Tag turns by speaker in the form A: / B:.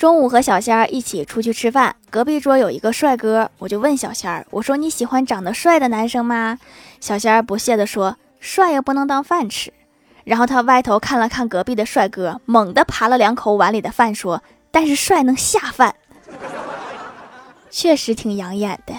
A: 中午和小仙儿一起出去吃饭，隔壁桌有一个帅哥，我就问小仙儿：“我说你喜欢长得帅的男生吗？”小仙儿不屑地说：“帅又不能当饭吃。”然后他歪头看了看隔壁的帅哥，猛地扒了两口碗里的饭，说：“但是帅能下饭，确实挺养眼的。”